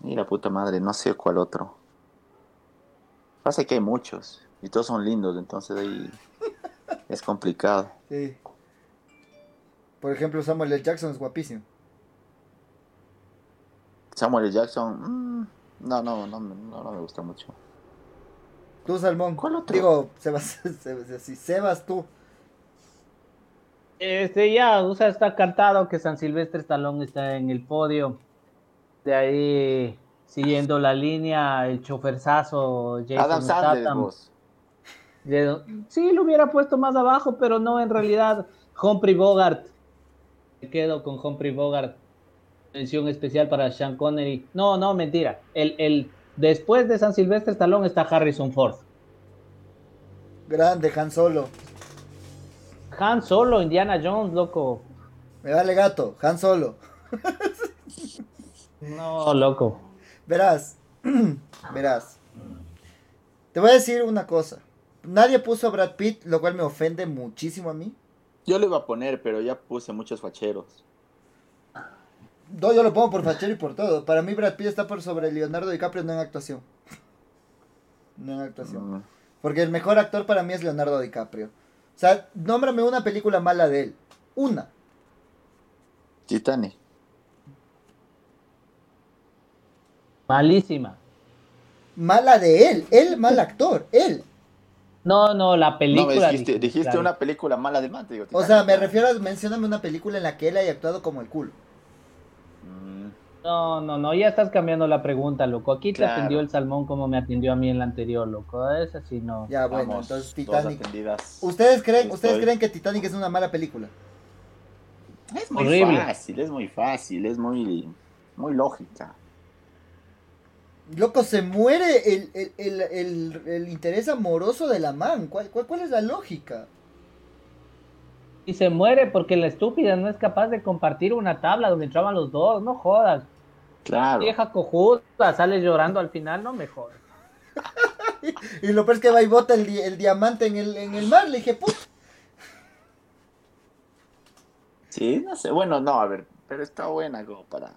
Y la puta madre, no sé cuál otro. Pasa que hay muchos. Y todos son lindos, entonces ahí. Es complicado. Sí. Por ejemplo, Samuel L. Jackson es guapísimo. Samuel L. Jackson. mm, no, no, no, me- no, no me gusta mucho. Tú, Salmón. ¿Cuál otro? Digo, Sebas, Sebas, Sebas, tú. Este ya, o sea, está cantado que San Silvestre Stallone está en el podio. De ahí, siguiendo la línea, el choferzazo Jason Adam Sandler, Statham. sí, lo hubiera puesto más abajo, pero no en realidad. Humphrey Bogart. Me quedo con Humphrey Bogart. Mención especial para Sean Connery. No, no, mentira. El, el, después de San Silvestre Stallone está Harrison Ford. Grande, Han Solo. Han Solo, Indiana Jones, loco. Me vale gato, Han Solo. No, loco. Verás, verás. Te voy a decir una cosa. Nadie puso a Brad Pitt, lo cual me ofende muchísimo a mí. Yo le iba a poner, pero ya puse muchos facheros. No, yo lo pongo por fachero y por todo. Para mí Brad Pitt está por sobre Leonardo DiCaprio, no en actuación. No en actuación. Mm, Porque el mejor actor para mí es Leonardo DiCaprio. O sea, nómbrame una película mala de él. Una. Titanic. Malísima. Mala de él. Él, mal actor. Él. No, no, la No, película. me dijiste, dijiste claro. una película mala de digo. O sea, me refiero a mencioname una película en la que él haya actuado como el culo. Mm, No, no, no, ya estás cambiando la pregunta, loco. Aquí te atendió el salmón como me atendió a mí en la anterior, loco. Esa sí no. Ya, bueno, vamos, entonces Titanic. ¿Ustedes creen, Estoy. ¿Ustedes creen que Titanic es una mala película? Es muy fácil, es muy fácil, es muy, muy lógica. Loco, se muere el, interés amoroso de la man. ¿Cuál, cuál, es la lógica? Y se muere porque la estúpida no es capaz de compartir una tabla donde entraban los dos, no jodas. Claro. Vieja cojuda, sale llorando al final, no me jodas. y lo peor es que va y bota el, diamante en el, en el mar, le dije, puta. Sí, no sé, bueno, no, a ver, pero está buena como para...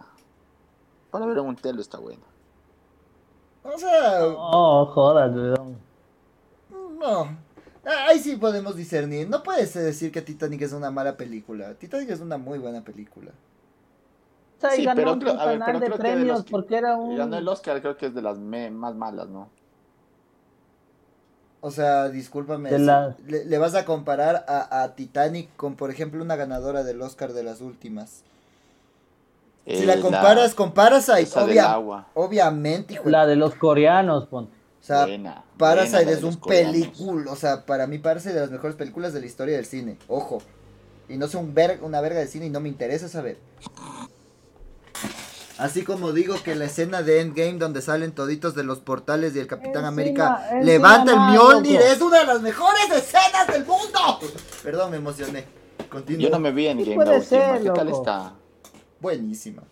Para ver un telo está buena. O sea. Oh, jodas, No. Ahí sí podemos discernir. No puedes decir que Titanic es una mala película. Titanic es una muy buena película. O sea, ganó un canal de premios porque era un. Ganó el Oscar, creo que es de las más malas, ¿no? O sea, discúlpame. Le, vas a comparar a, a, Titanic con, por ejemplo, una ganadora del Oscar de las últimas si la comparas con Parasite, obviamente, hijo. La de los coreanos, ponte. O sea, Parasite es un película. O sea, para mí Parasite es de las mejores películas de la historia del cine. Ojo. Y no sé un una verga de cine y no me interesa saber. Así como digo que la escena de Endgame donde salen toditos de los portales y el Capitán América levanta el Mjolnir es una de las mejores escenas del mundo. Perdón, me emocioné. Continúo. Yo no me vi Endgame la última. ¿Qué tal está? Buenísima.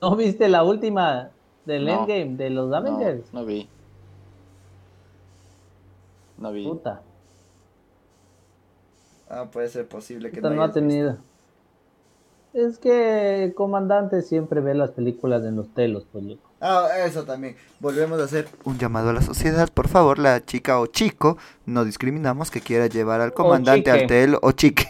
¿No viste la última del Endgame de los Avengers? No, vi. No vi. Puta. Ah, puede ser posible que no, no ha tenido. Es que el comandante siempre ve las películas en los telos, pues loco. Ah, eso también. Volvemos a hacer un llamado a la sociedad. Por favor, la chica o chico, no discriminamos, que quiera llevar al comandante al telo, o chique,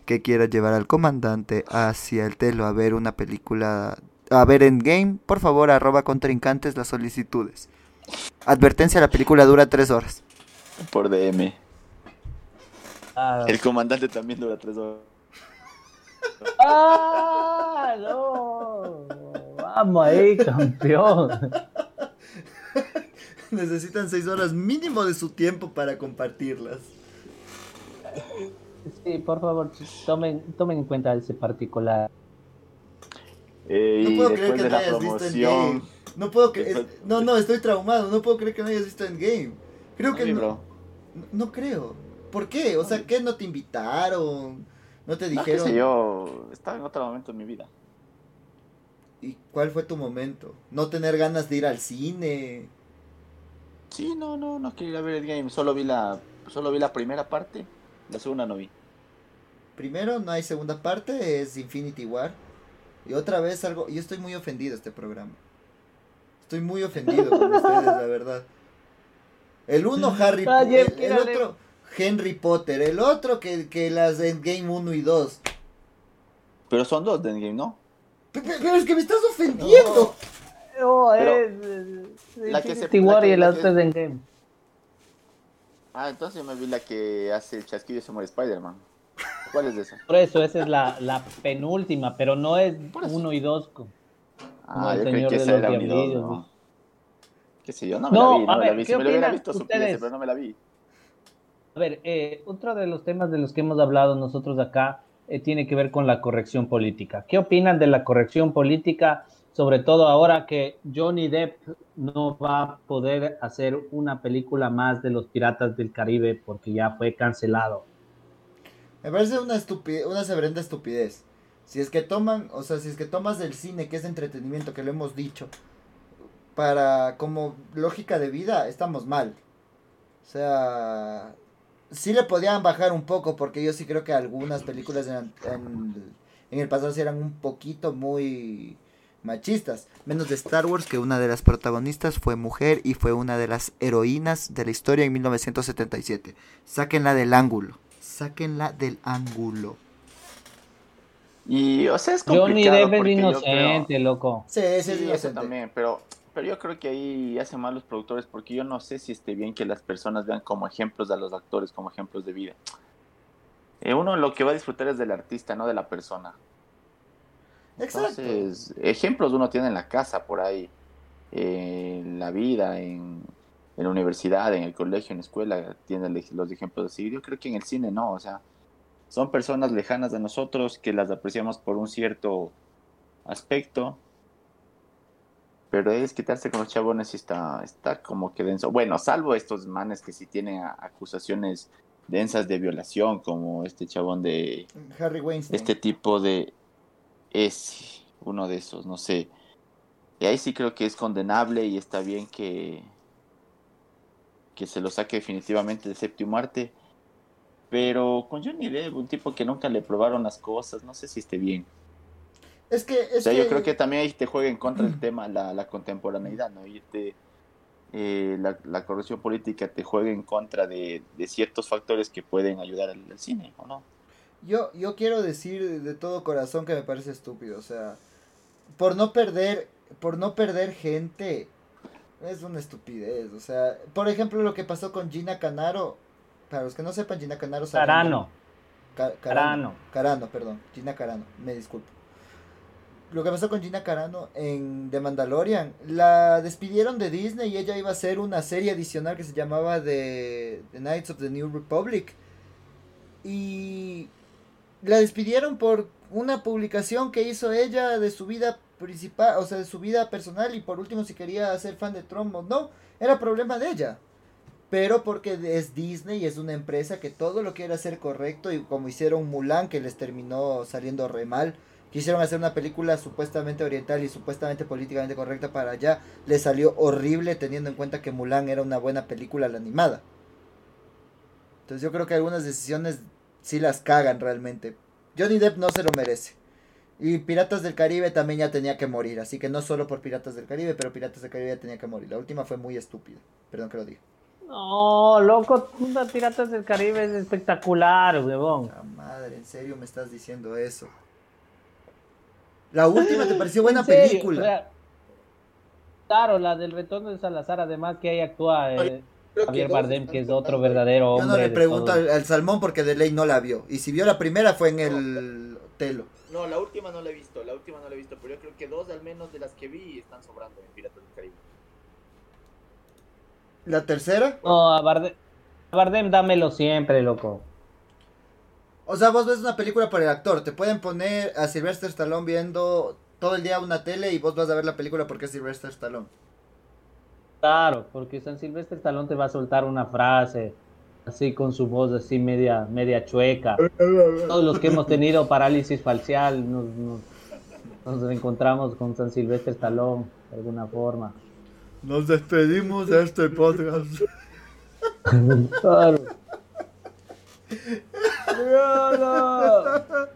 que quiera llevar al comandante hacia el telo a ver una película, a ver en game, por favor, arroba contrincantes las solicitudes. Advertencia, la película dura tres horas. Por DM. Ah. El comandante también dura tres horas. ¡Ah! ¡No! Vamos ahí, campeón. Necesitan seis horas mínimo de su tiempo para compartirlas. Sí, por favor, tomen, tomen en cuenta ese particular. no puedo creer que no hayas visto Endgame. No puedo creer. No, no, estoy traumado. No puedo creer que no hayas visto Endgame. Creo que no. No creo. ¿Por qué? O sea, ¿qué no te invitaron? ¿No te dijeron? No, yo estaba en otro momento en mi vida. ¿Y cuál fue tu momento? ¿No tener ganas de ir al cine? Sí, no, no, no quería ver el game. Solo vi la, solo vi la primera parte. La segunda no vi. Primero, no hay segunda parte, es Infinity War. Y otra vez algo. Yo estoy muy ofendido este programa. Estoy muy ofendido con ustedes, la verdad. El uno, Harry Potter. El, otro, Henry Potter. El otro, que, que las de Endgame 1 y 2. Pero son dos de Endgame, ¿no? Pero es que me estás ofendiendo. No, es. La que se War y el otro es Endgame. Ah, entonces yo me vi la que hace el chasquido y se muere Spider-Man. ¿Cuál es esa? Por eso, esa es la, la penúltima, pero no es uno y dos. Como ah, yo creí que esa era uno y dos, ¿no? ¿Qué sé yo? No me la vi, no me la vi. Si me lo hubiera visto, supiese, pero no me la vi. A ver, eh, otro de los temas de los que hemos hablado nosotros acá eh, tiene que ver con la corrección política. ¿Qué opinan de la corrección política, sobre todo ahora que Johnny Depp no va a poder hacer una película más de los Piratas del Caribe porque ya fue cancelado? Me parece una estupidez, una severenda estupidez. Si es que toman, o sea, si es que tomas del cine, que es entretenimiento, que lo hemos dicho, para como lógica de vida, estamos mal. O sea, sí le podían bajar un poco, porque yo sí creo que algunas películas en, en, el pasado sí eran un poquito muy machistas. Menos de Star Wars, que una de las protagonistas fue mujer y fue una de las heroínas de la historia en 1977. Sáquenla del ángulo. Sáquenla del ángulo. Y, o sea, es complicado. Johnny Depp es inocente, loco. Sí, sí, es inocente. también, pero pero yo creo que ahí hacen mal los productores porque yo no sé si esté bien que las personas vean como ejemplos a los actores, como ejemplos de vida. Eh, uno lo que va a disfrutar es del artista, no de la persona. Exacto. Entonces, ejemplos uno tiene en la casa, por ahí, en la vida, en, la universidad, en el colegio, en la escuela, tiene los ejemplos así. Yo creo que en el cine no, o sea, son personas lejanas de nosotros que las apreciamos por un cierto aspecto. Pero es quitarse con los chabones y está, está como que denso. Bueno, salvo estos manes que sí tienen acusaciones densas de violación, como este chabón de Harry Weinstein. Este tipo de es uno de esos, no sé. Y ahí sí creo que es condenable y está bien que que se lo saque definitivamente del séptimo arte pero con Johnny Depp, un tipo que nunca le probaron las cosas, no sé si esté bien. Es que, es o sea, yo creo que también ahí te juega en contra el tema, la, la contemporaneidad, ¿no? Y eh, la, la, corrupción política te juega en contra de, de ciertos factores que pueden ayudar al, cine, ¿o no? Yo, yo quiero decir de todo corazón que me parece estúpido, o sea, por no perder, por no perder gente, es una estupidez, o sea, por ejemplo lo que pasó con Gina Canaro, para los que no sepan, Gina Canaro Carano. Carano. Carano, perdón. Gina Carano, me disculpo. Lo que pasó con Gina Carano en The Mandalorian, la despidieron de Disney y ella iba a hacer una serie adicional que se llamaba The, Knights of the New Republic. Y la despidieron por una publicación que hizo ella de su vida principal, o sea, de su vida personal y por último si quería ser fan de Trump o no, era problema de ella pero porque es Disney y es una empresa que todo lo quiere hacer correcto y como hicieron Mulan que les terminó saliendo re mal, quisieron hacer una película supuestamente oriental y supuestamente políticamente correcta para allá, les salió horrible teniendo en cuenta que Mulan era una buena película la animada. Entonces yo creo que algunas decisiones sí las cagan realmente. Johnny Depp no se lo merece. Y Piratas del Caribe también ya tenía que morir, así que no solo por Piratas del Caribe, pero Piratas del Caribe ya tenía que morir. La última fue muy estúpida, perdón que lo diga. No, loco, Piratas del Caribe es espectacular, huevón. La madre, ¿en serio me estás diciendo eso? La última te pareció buena película. claro, la del retorno de Salazar, además que ahí actúa eh, Javier Bardem, que es otro verdadero hombre. Yo no le pregunto al, Salmón porque de ley no la vio. Y si vio la primera fue en el telo. No, la última no la he visto, la última no la he visto, pero yo creo que dos al menos de las que vi están sobrando en Piratas del Caribe. ¿La tercera? No, a Bardem, dámelo siempre, loco. O sea, vos ves una película por el actor. Te pueden poner a Sylvester Stallone viendo todo el día una tele y vos vas a ver la película porque es Sylvester Stallone. Claro, porque San Sylvester Stallone te va a soltar una frase así con su voz así media media chueca. Todos los que hemos tenido parálisis facial nos, nos, nos encontramos con San Silvestre Stallone de alguna forma. Nos despedimos de este podcast. Claro.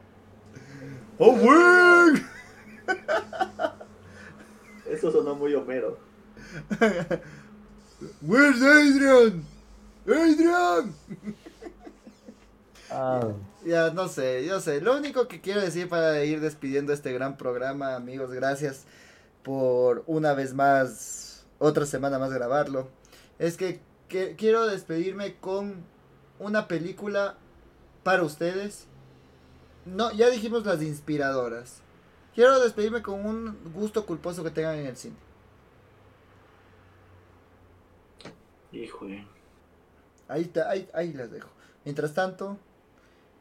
¡Oh, güey! Eso sonó muy homero. Where's Adrian? Adrian. Ah. Ya, no sé, yo sé. Lo único que quiero decir para ir despidiendo este gran programa, amigos, gracias por una vez más otra semana más grabarlo. Es que, quiero despedirme con una película para ustedes. No, ya dijimos las inspiradoras. Quiero despedirme con un gusto culposo que tengan en el cine. Híjole. Ahí, está, ahí, ahí las dejo. Mientras tanto,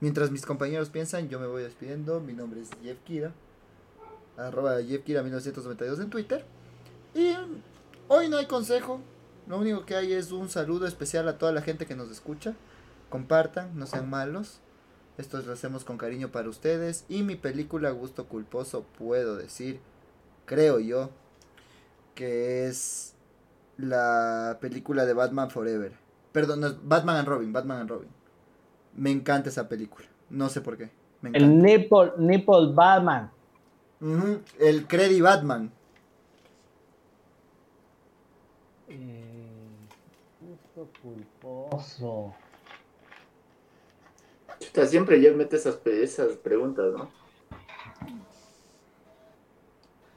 mientras mis compañeros piensan, yo me voy despidiendo. Mi nombre es Jeff Kira. Arroba Jeff Kira 1992 en Twitter. Y Hoy no hay consejo. Lo único que hay es un saludo especial a toda la gente que nos escucha. Compartan, no sean malos. Esto lo hacemos con cariño para ustedes. Y mi película Gusto Culposo, puedo decir, creo yo, que es la película de Batman Forever. Perdón, Batman and Robin, Batman and Robin. Me encanta esa película. No sé por qué. el Nipple, Nipple Batman. El Credit Batman. culposo. Siempre ya mete esas, esas preguntas, ¿no?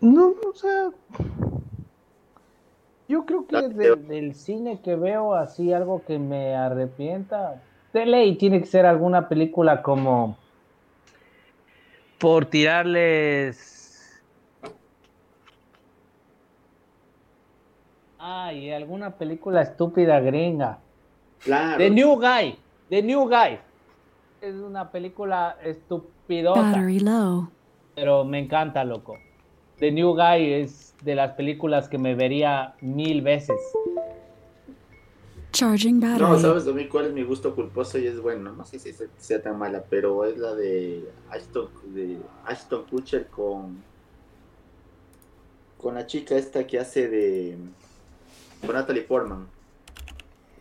No, o sea. Yo creo que del cine que veo así algo que me arrepienta. De ley tiene que ser alguna película como. Por tirarles Ay, alguna película estúpida gringa. Claro. The New Guy. The New Guy. Es una película estupidota. Pero me encanta, loco. The New Guy es de las películas que me vería mil veces. Charging battery. No, ¿sabes de mí cuál es mi gusto culposo? Y es bueno, no sé si sea tan mala, pero es la de Ashton, de Ashton Kutcher con con la chica esta que hace de con Natalie Portman.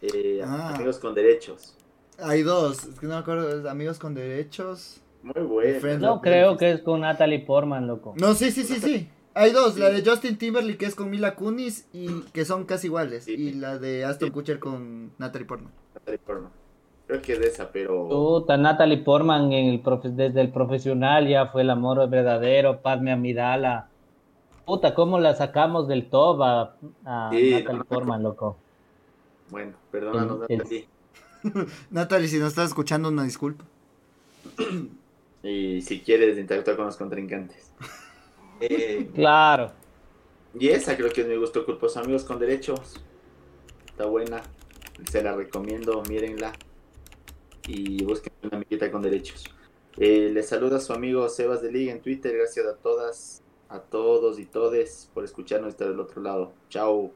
Eh, ah. Amigos con derechos. Hay dos, es que no me acuerdo, Amigos con derechos. Muy bueno. No creo que es con Natalie Portman, loco. No, sí, sí, sí, sí. Hay dos, la de Justin Timberlake que es con Mila Kunis y que son casi iguales. Y la de Aston Kutcher con Natalie Portman. Natalie Portman. Creo que es de esa, pero... Puta, Natalie Portman en el desde el profesional ya fue el amor verdadero, Padme Amidala. Puta, ¿cómo la sacamos del top a, Natalie Portman, loco? Bueno, perdónanos, Natalie. Natalie, si nos estás escuchando, una disculpa. y si quieres interactuar con los contrincantes. Eh, claro. Y esa creo que es mi gusto culposo. Amigos con derechos. Está buena. Se la recomiendo, mírenla. Y busquen una amiguita con derechos. Eh, les saluda su amigo Sebas de Liga en Twitter. Gracias a todas, a todos y todes por escucharnos estar del otro lado. Chao.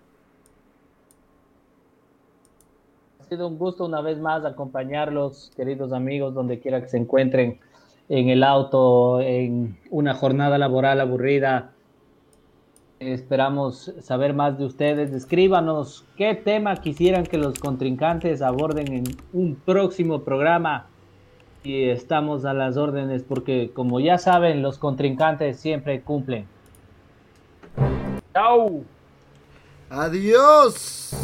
Ha sido un gusto una vez más acompañarlos, queridos amigos, donde quiera que se encuentren en el auto, en una jornada laboral aburrida. Esperamos saber más de ustedes. Escríbanos qué tema quisieran que los contrincantes aborden en un próximo programa. Y estamos a las órdenes porque, como ya saben, los contrincantes siempre cumplen. ¡Chao! ¡Adiós!